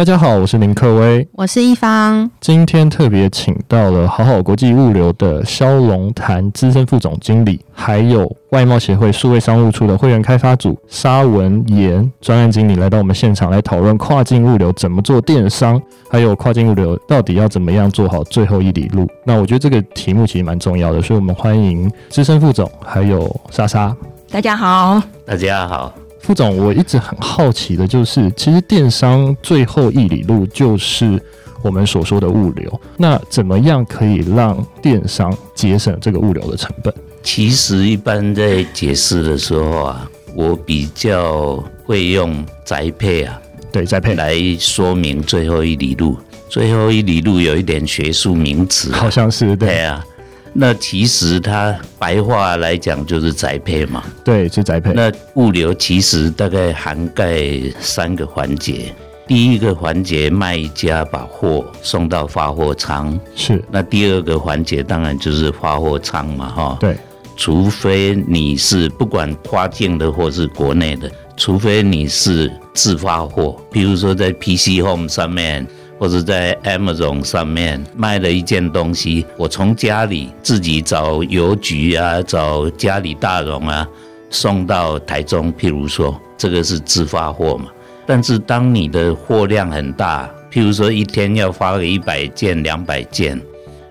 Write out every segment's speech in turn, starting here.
大家好，我是林克威，我是一方。今天特别请到了好好国际物流的萧龙潭资深副总经理，还有外贸协会数位商务处的会员开发组沙文妍专案经理来到我们现场来讨论跨境物流怎么做电商，还有跨境物流到底要怎么样做好最后一里路。那我觉得这个题目其实蛮重要的，所以我们欢迎资深副总还有莎莎。大家好，大家好。副总，我一直很好奇的就是，其实电商最后一里路就是我们所说的物流。那怎么样可以让电商节省这个物流的成本？其实一般在解释的时候啊，我比较会用宅配啊，对宅配来说明最后一里路。最后一里路有一点学术名词，好像是对，对啊。那其实它白话来讲就是宅配嘛，对，是宅配。那物流其实大概涵盖三个环节。第一个环节，卖家把货送到发货仓，是。那第二个环节当然就是发货仓嘛，哈。对。除非你是不管跨境的或是国内的，除非你是自发货，比如说在 PC Home 上面。或者在 Amazon 上面卖了一件东西，我从家里自己找邮局啊，找家里大荣啊，送到台中。譬如说，这个是自发货嘛。但是当你的货量很大，譬如说一天要发个一百件、两百件，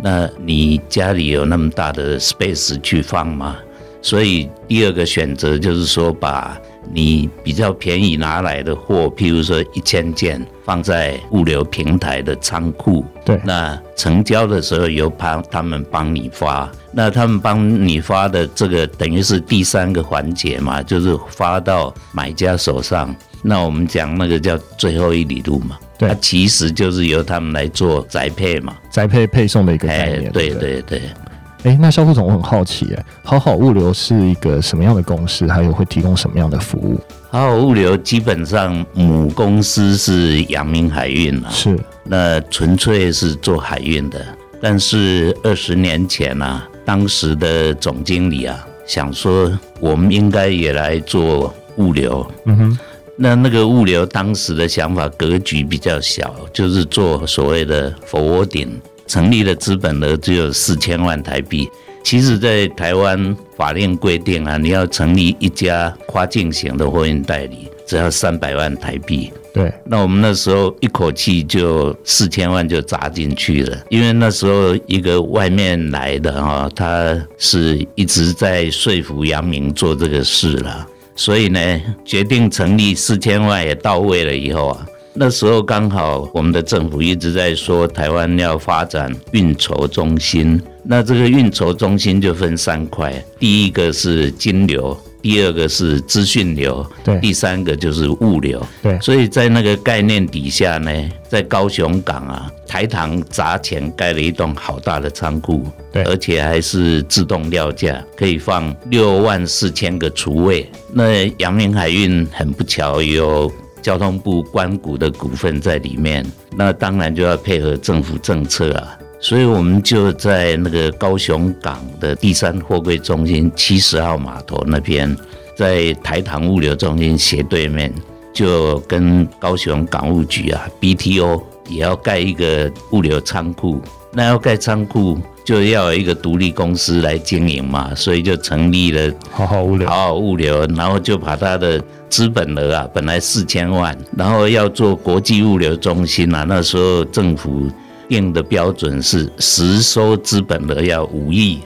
那你家里有那么大的 space 去放吗？所以第二个选择就是说把。你比较便宜拿来的货，譬如说一千件，放在物流平台的仓库，对，那成交的时候由他他们帮你发，那他们帮你发的这个等于是第三个环节嘛，就是发到买家手上。那我们讲那个叫最后一里路嘛，对，它其实就是由他们来做宅配嘛，宅配配送的一个概念，哎，对对对。哎，那肖副总，我很好奇，哎，好好物流是一个什么样的公司？还有会提供什么样的服务？好好物流基本上母公司是阳明海运了，是，那纯粹是做海运的。但是二十年前呢、啊，当时的总经理啊，想说我们应该也来做物流。嗯哼，那那个物流当时的想法格局比较小，就是做所谓的 forwarding。成立的资本额只有四千万台币。其实，在台湾法令规定啊，你要成立一家跨境型的货运代理，只要三百万台币。对，那我们那时候一口气就四千万就砸进去了，因为那时候一个外面来的哈，他是一直在说服杨明做这个事了，所以呢，决定成立四千万也到位了以后啊。那时候刚好我们的政府一直在说台湾要发展运筹中心，那这个运筹中心就分三块，第一个是金流，第二个是资讯流，对，第三个就是物流，对。所以在那个概念底下呢，在高雄港啊，台糖砸钱盖了一栋好大的仓库，对，而且还是自动料架，可以放六万四千个厨位。那阳明海运很不巧有。交通部关股的股份在里面，那当然就要配合政府政策啊，所以我们就在那个高雄港的第三货柜中心七十号码头那边，在台糖物流中心斜对面，就跟高雄港务局啊 BTO 也要盖一个物流仓库，那要盖仓库。就要有一个独立公司来经营嘛，所以就成立了好好物流。好好物流，然后就把它的资本额啊，本来四千万，然后要做国际物流中心啊，那时候政府定的标准是实收资本额要五亿，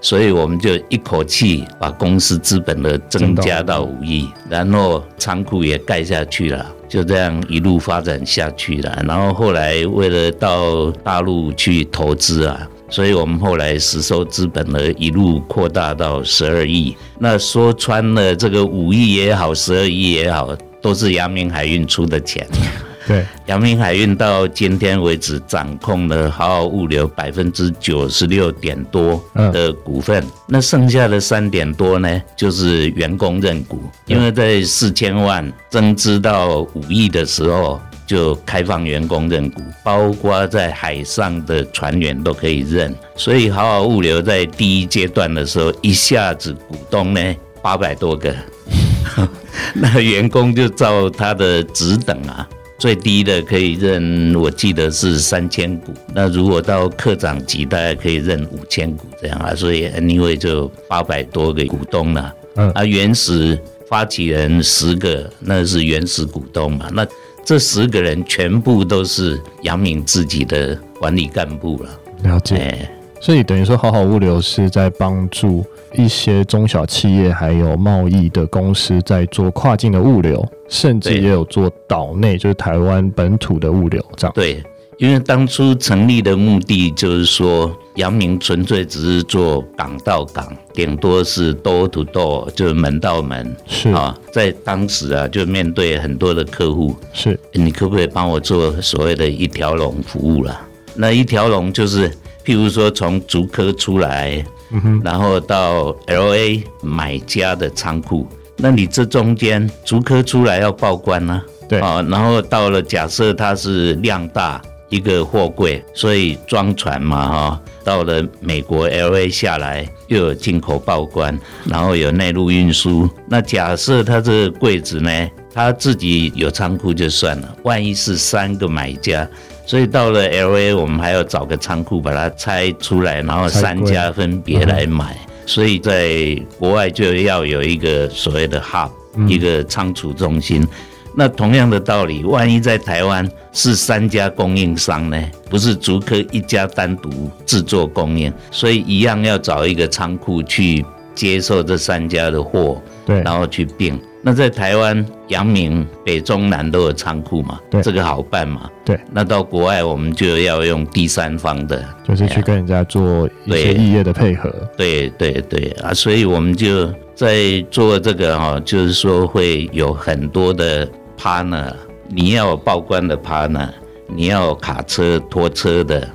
所以我们就一口气把公司资本额增加到五亿，然后仓库也盖下去了，就这样一路发展下去了。然后后来为了到大陆去投资啊。所以我们后来实收资本额一路扩大到十二亿。那说穿了，这个五亿也好，十二亿也好，都是阳明海运出的钱。对，阳明海运到今天为止掌控了好好物流百分之九十六点多的股份。那剩下的三点多呢，就是员工认股。因为在四千万增资到五亿的时候。就开放员工认股，包括在海上的船员都可以认，所以好好物流在第一阶段的时候，一下子股东呢八百多个，那员工就照他的职等啊，最低的可以认，我记得是三千股。那如果到科长级，大概可以认五千股这样啊。所以 anyway 就八百多个股东了。嗯啊，原始发起人十个，那是原始股东嘛。那这十个人全部都是杨敏自己的管理干部了。了解。欸、所以等于说，好好物流是在帮助一些中小企业还有贸易的公司在做跨境的物流，甚至也有做岛内，就是台湾本土的物流，这样。对。因为当初成立的目的就是说，阳明纯粹只是做港到港，顶多是 door to door，就是门到门。是啊，在当时啊，就面对很多的客户，是你可不可以帮我做所谓的一条龙服务了？那一条龙就是，譬如说从竹科出来，嗯哼，然后到 LA 买家的仓库，那你这中间竹科出来要报关呢？对啊，然后到了假设它是量大。一个货柜，所以装船嘛，哈，到了美国 LA 下来，又有进口报关，然后有内陆运输。那假设他这个柜子呢，他自己有仓库就算了，万一是三个买家，所以到了 LA，我们还要找个仓库把它拆出来，然后三家分别来买。所以在国外就要有一个所谓的 hub，一个仓储中心。那同样的道理，万一在台湾是三家供应商呢？不是竹科一家单独制作供应，所以一样要找一个仓库去接受这三家的货，对，然后去并。那在台湾，阳明北中南都有仓库嘛，对，这个好办嘛，对。那到国外，我们就要用第三方的，就是去跟人家做一些异业的配合，对对对，对啊，所以我们就在做这个哈，就是说会有很多的。partner，你要有报关的 partner，你要有卡车拖车的，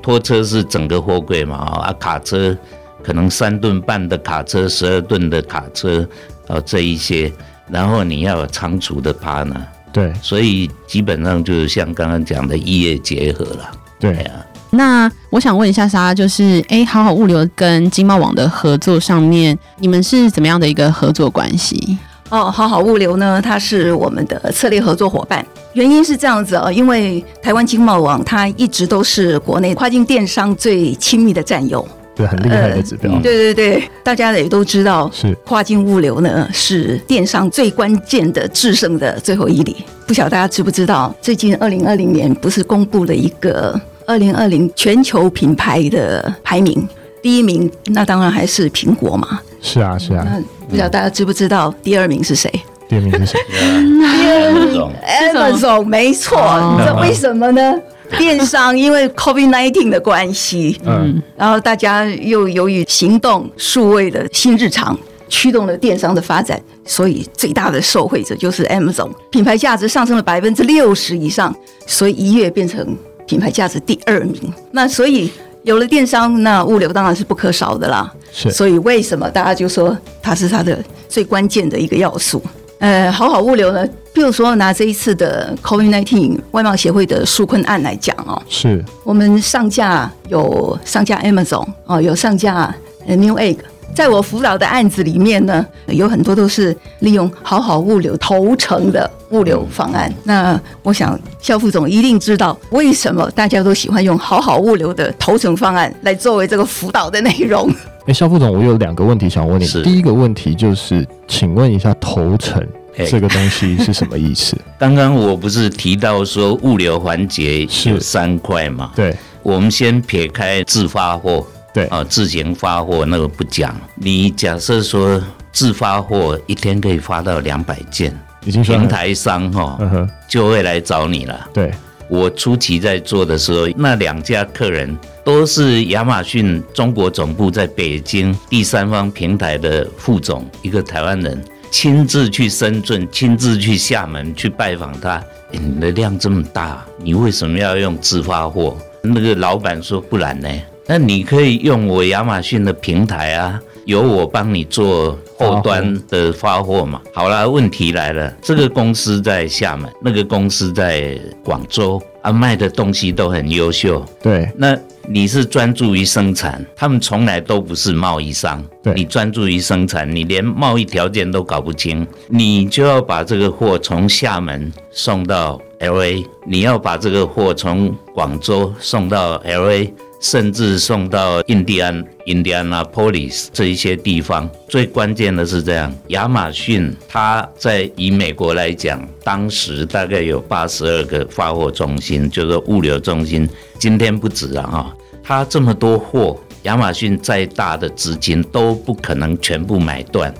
拖车是整个货柜嘛啊，卡车可能三吨半的卡车，十二吨的卡车啊这一些，然后你要有仓储的 partner，对，所以基本上就是像刚刚讲的异业结合了，对。啊。那我想问一下莎，就是哎，好好物流跟经贸网的合作上面，你们是怎么样的一个合作关系？哦，好好物流呢，它是我们的策略合作伙伴。原因是这样子哦，因为台湾经贸网它一直都是国内跨境电商最亲密的战友，对，很厉害的指标。呃、对对对，大家也都知道，是跨境物流呢是电商最关键的制胜的最后一里。不晓得大家知不知道，最近二零二零年不是公布了一个二零二零全球品牌的排名，第一名那当然还是苹果嘛。是啊，是啊。不知道大家知不知道第二名是谁？第二名是谁？第二名 Amazon，没错。你知道为什么呢？电商因为 COVID-19 的关系，嗯，然后大家又由于行动数位的新日常，驱动了电商的发展，所以最大的受惠者就是 Amazon，品牌价值上升了百分之六十以上，所以一跃变成品牌价值第二名。那所以。有了电商，那物流当然是不可少的啦。是，所以为什么大家就说它是它的最关键的一个要素？呃，好好物流呢，比如说拿这一次的 COVID-19 外贸协会的纾困案来讲哦，是我们上架有上架 Amazon 哦，有上架 Newegg。在我辅导的案子里面呢，有很多都是利用好好物流头程的物流方案。那我想肖副总一定知道为什么大家都喜欢用好好物流的头程方案来作为这个辅导的内容。哎，肖副总，我有两个问题想问你。第一个问题就是，请问一下头程这个东西是什么意思？刚刚我不是提到说物流环节有三块嘛？对，我们先撇开自发货。对啊，自行发货那个不讲。你假设说自发货一天可以发到两百件，已经平台商哈、哦、就会来找你了。对，我初期在做的时候，那两家客人都是亚马逊中国总部在北京第三方平台的副总，一个台湾人亲自去深圳，亲自去厦门去拜访他。你的量这么大，你为什么要用自发货？那个老板说，不然呢？那你可以用我亚马逊的平台啊，由我帮你做后端的发货嘛。好了，问题来了，这个公司在厦门，那个公司在广州啊，卖的东西都很优秀。对，那你是专注于生产，他们从来都不是贸易商。对，你专注于生产，你连贸易条件都搞不清，你就要把这个货从厦门送到 LA，你要把这个货从广州送到 LA，甚至送到印第安、印第安纳波利斯这一些地方。最关键的是这样，亚马逊它在以美国来讲，当时大概有八十二个发货中心，就是物流中心。今天不止了哈，它这么多货，亚马逊再大的资金都不可能全部买断。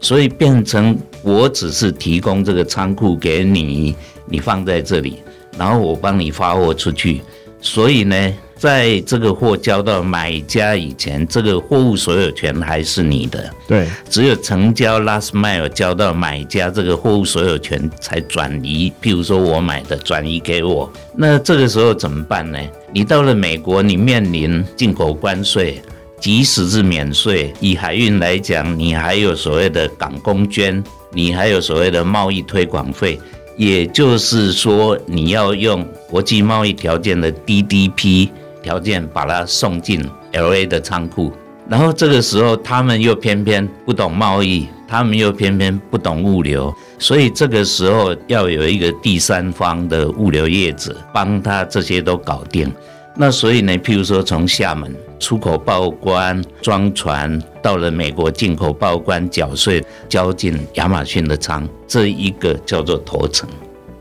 所以变成我只是提供这个仓库给你，你放在这里，然后我帮你发货出去。所以呢，在这个货交到买家以前，这个货物所有权还是你的。对，只有成交 last mile 交到买家，这个货物所有权才转移。譬如说我买的转移给我，那这个时候怎么办呢？你到了美国，你面临进口关税。即使是免税，以海运来讲，你还有所谓的港工捐，你还有所谓的贸易推广费，也就是说，你要用国际贸易条件的 DDP 条件把它送进 LA 的仓库，然后这个时候他们又偏偏不懂贸易，他们又偏偏不懂物流，所以这个时候要有一个第三方的物流业者帮他这些都搞定。那所以呢，譬如说从厦门出口报关装船到了美国进口报关缴税交进亚马逊的仓，这一个叫做头程，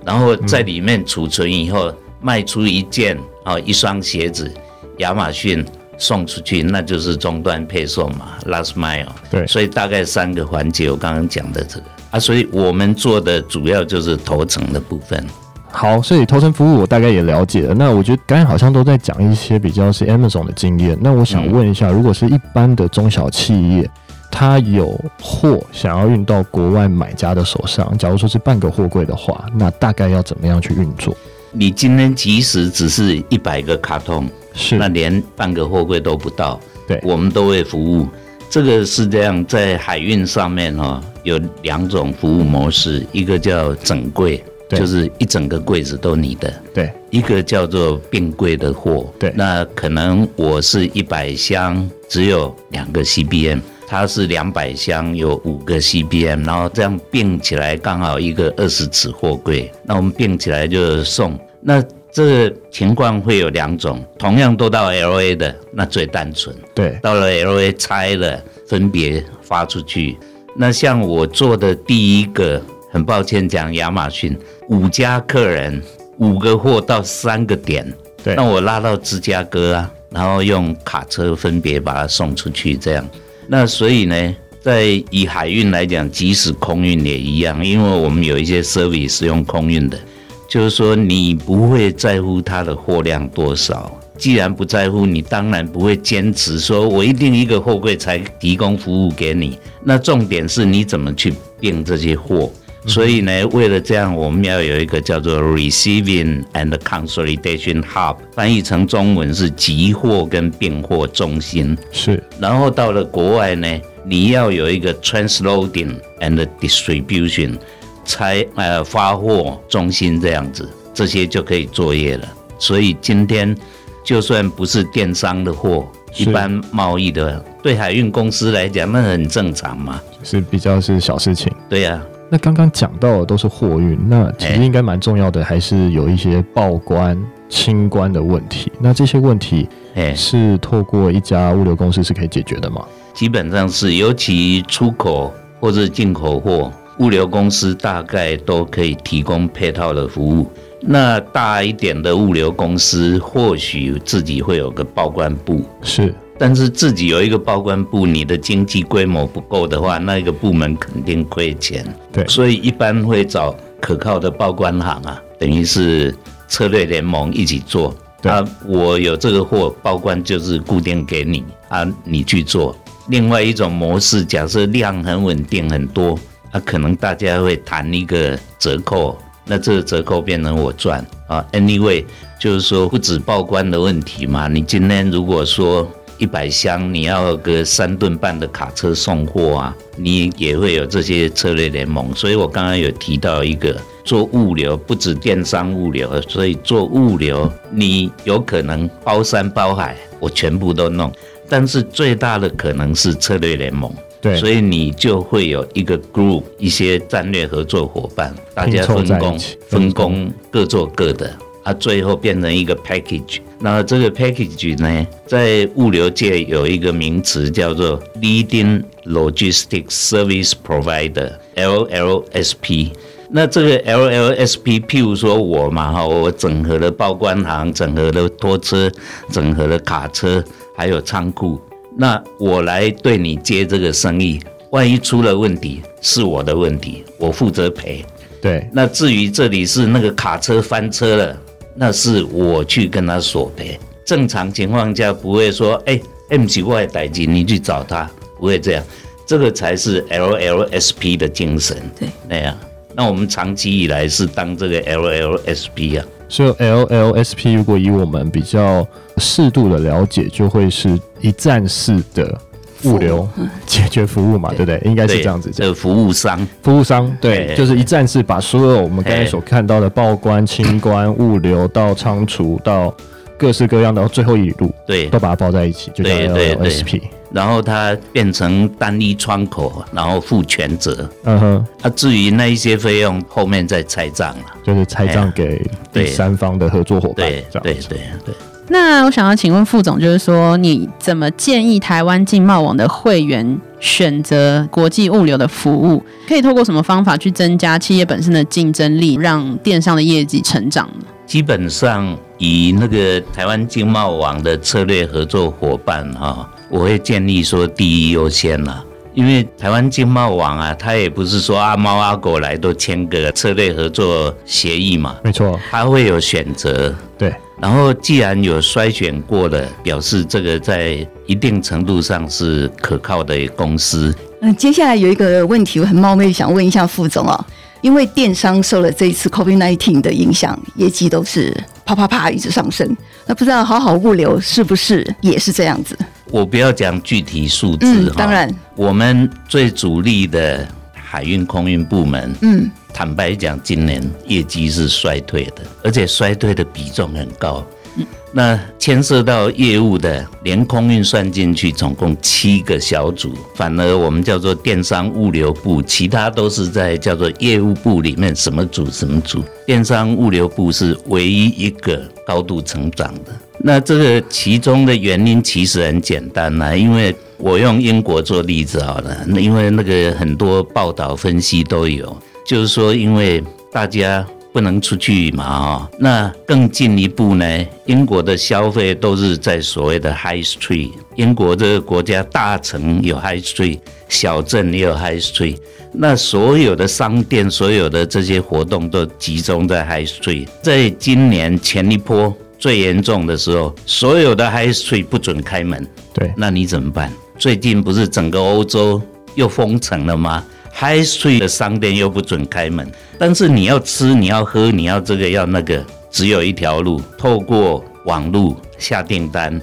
然后在里面储存以后卖出一件啊一双鞋子，亚马逊送出去，那就是终端配送嘛，last mile。对，所以大概三个环节，我刚刚讲的这个啊，所以我们做的主要就是头层的部分。好，所以头层服务我大概也了解了。那我觉得刚才好像都在讲一些比较是 Amazon 的经验。那我想问一下，如果是一般的中小企业，他有货想要运到国外买家的手上，假如说是半个货柜的话，那大概要怎么样去运作？你今天即使只是一百个卡通，是。那连半个货柜都不到，对，我们都会服务。这个是这样，在海运上面哈，有两种服务模式，一个叫整柜。就是一整个柜子都你的，对，一个叫做并柜的货，对，那可能我是一百箱，只有两个 CBM，它是两百箱有五个 CBM，然后这样并起来刚好一个二十尺货柜，那我们并起来就送。那这个情况会有两种，同样都到 LA 的，那最单纯，对，到了 LA 拆了，分别发出去。那像我做的第一个，很抱歉讲亚马逊。五家客人，五个货到三个点，对，那我拉到芝加哥啊，然后用卡车分别把它送出去，这样。那所以呢，在以海运来讲，即使空运也一样，因为我们有一些 service 是用空运的，就是说你不会在乎它的货量多少。既然不在乎，你当然不会坚持说我一定一个货柜才提供服务给你。那重点是你怎么去运这些货。所以呢，为了这样，我们要有一个叫做 Receiving and Consolidation Hub，翻译成中文是集货跟并货中心。是。然后到了国外呢，你要有一个 Transloading and Distribution，才呃发货中心这样子，这些就可以作业了。所以今天就算不是电商的货，一般贸易的，对海运公司来讲，那很正常嘛。是比较是小事情。对呀、啊。那刚刚讲到的都是货运，那其实应该蛮重要的，还是有一些报关、清关的问题。那这些问题，是透过一家物流公司是可以解决的吗？基本上是，尤其出口或者进口货，物流公司大概都可以提供配套的服务。那大一点的物流公司，或许自己会有个报关部，是。但是自己有一个报关部，你的经济规模不够的话，那一个部门肯定亏钱。对，所以一般会找可靠的报关行啊，等于是策略联盟一起做。对啊，我有这个货，报关就是固定给你啊，你去做。另外一种模式，假设量很稳定很多，啊，可能大家会谈一个折扣，那这个折扣变成我赚啊。Anyway，就是说不止报关的问题嘛，你今天如果说。一百箱，你要个三吨半的卡车送货啊，你也会有这些策略联盟。所以我刚刚有提到一个做物流，不止电商物流，所以做物流你有可能包山包海，我全部都弄。但是最大的可能是策略联盟，对，所以你就会有一个 group，一些战略合作伙伴，大家分工分工各做各的，啊，最后变成一个 package。那这个 package 呢，在物流界有一个名词叫做 Leading Logistics Service Provider（LLSP）。那这个 LLSP，譬如说我嘛哈，我整合了报关行，整合了拖车，整合了卡车，还有仓库。那我来对你接这个生意，万一出了问题，是我的问题，我负责赔。对。那至于这里是那个卡车翻车了，那是我去跟他索赔。正常情况下不会说，哎，M 几外代金，你去找他，不会这样。这个才是 LLSP 的精神。对，那样。那我们长期以来是当这个 LLSP 啊。所以 LLSP 如果以我们比较适度的了解，就会是一站式的物流解决服务嘛，对不对？应该是这样子讲。这服务商，服务商，对，就是一站式把所有我们刚才所看到的报关、清关、物流到仓储到各式各样的最后一路，对，都把它包在一起，就叫 LLSP。然后它变成单一窗口，然后负全责。嗯哼，啊，至于那一些费用，后面再拆账了，就是拆账给第三方的合作伙伴。对对对对。那我想要请问副总，就是说你怎么建议台湾经贸网的会员选择国际物流的服务？可以透过什么方法去增加企业本身的竞争力，让电商的业绩成长呢？基本上以那个台湾经贸网的策略合作伙伴哈。我会建议说，第一优先啦，因为台湾经贸网啊，它也不是说阿猫阿狗来都签个策略合作协议嘛，没错，它会有选择，对。然后既然有筛选过了，表示这个在一定程度上是可靠的公司。嗯，接下来有一个问题，我很冒昧想问一下副总啊，因为电商受了这一次 COVID-19 的影响，业绩都是啪啪啪一直上升，那不知道好好物流是不是也是这样子？我不要讲具体数字，嗯，当然，我们最主力的海运空运部门，嗯，坦白讲，今年业绩是衰退的，而且衰退的比重很高。嗯，那牵涉到业务的，连空运算进去，总共七个小组，反而我们叫做电商物流部，其他都是在叫做业务部里面什么组什么组，电商物流部是唯一一个高度成长的。那这个其中的原因其实很简单呐，因为我用英国做例子好了，因为那个很多报道分析都有，就是说因为大家不能出去嘛，哈，那更进一步呢，英国的消费都是在所谓的 High Street，英国这个国家大城有 High Street，小镇也有 High Street，那所有的商店、所有的这些活动都集中在 High Street，在今年前一波。最严重的时候，所有的 High Street 不准开门。对，那你怎么办？最近不是整个欧洲又封城了吗？High Street 的商店又不准开门，但是你要吃、你要喝、你要这个要那个，只有一条路，透过网络下订单，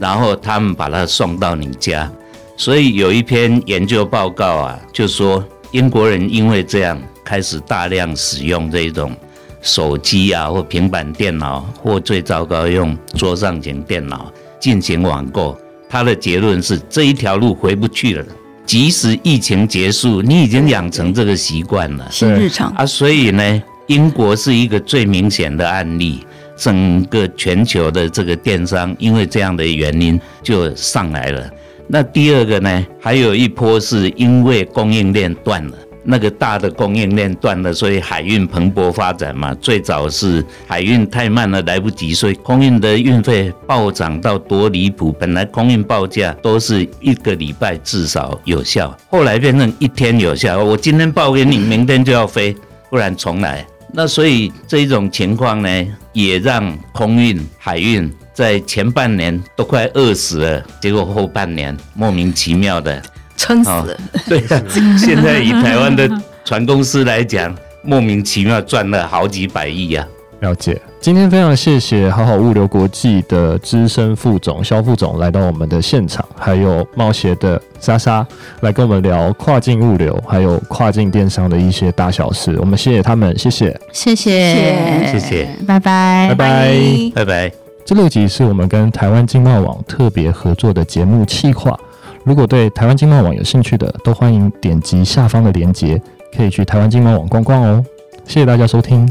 然后他们把它送到你家。所以有一篇研究报告啊，就说英国人因为这样开始大量使用这种。手机啊，或平板电脑，或最糟糕用桌上型电脑进行网购。他的结论是这一条路回不去了。即使疫情结束，你已经养成这个习惯了，新日常啊。所以呢，英国是一个最明显的案例。整个全球的这个电商因为这样的原因就上来了。那第二个呢，还有一波是因为供应链断了。那个大的供应链断了，所以海运蓬勃发展嘛。最早是海运太慢了，来不及，所以空运的运费暴涨到多离谱。本来空运报价都是一个礼拜至少有效，后来变成一天有效。我今天报给你，明天就要飞，不然重来。那所以这一种情况呢，也让空运、海运在前半年都快饿死了，结果后半年莫名其妙的。撑死了，对啊，现在以台湾的船公司来讲，莫名其妙赚了好几百亿呀。了解，今天非常谢谢好好物流国际的资深副总肖副总来到我们的现场，还有贸协的莎莎来跟我们聊跨境物流，还有跨境电商的一些大小事。我们谢谢他们，谢谢，谢谢，谢谢，拜拜，拜拜，拜拜。这六集是我们跟台湾经贸网特别合作的节目企划。如果对台湾经贸网有兴趣的，都欢迎点击下方的链接，可以去台湾经贸网逛逛哦。谢谢大家收听。